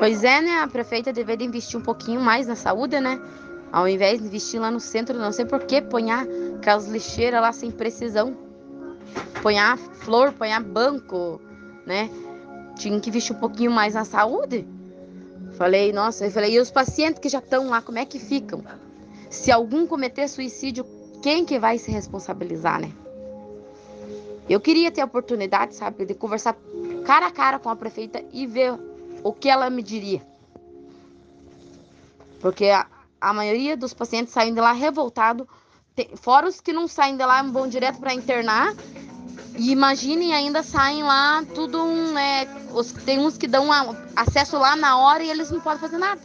Pois é, né? A prefeita deveria investir um pouquinho mais na saúde, né? Ao invés de investir lá no centro, não sei por que ponhar aquelas lixeiras lá sem precisão. Ponhar flor, ponhar banco, né? Tinha que investir um pouquinho mais na saúde. Falei, nossa, eu falei, e os pacientes que já estão lá, como é que ficam? Se algum cometer suicídio, quem que vai se responsabilizar, né? Eu queria ter a oportunidade, sabe, de conversar cara a cara com a prefeita e ver o que ela me diria. Porque a, a maioria dos pacientes saem de lá revoltado, fora os que não saem de lá vão direto para internar. E imaginem, ainda saem lá tudo um, né, os, tem uns que dão acesso lá na hora e eles não podem fazer nada.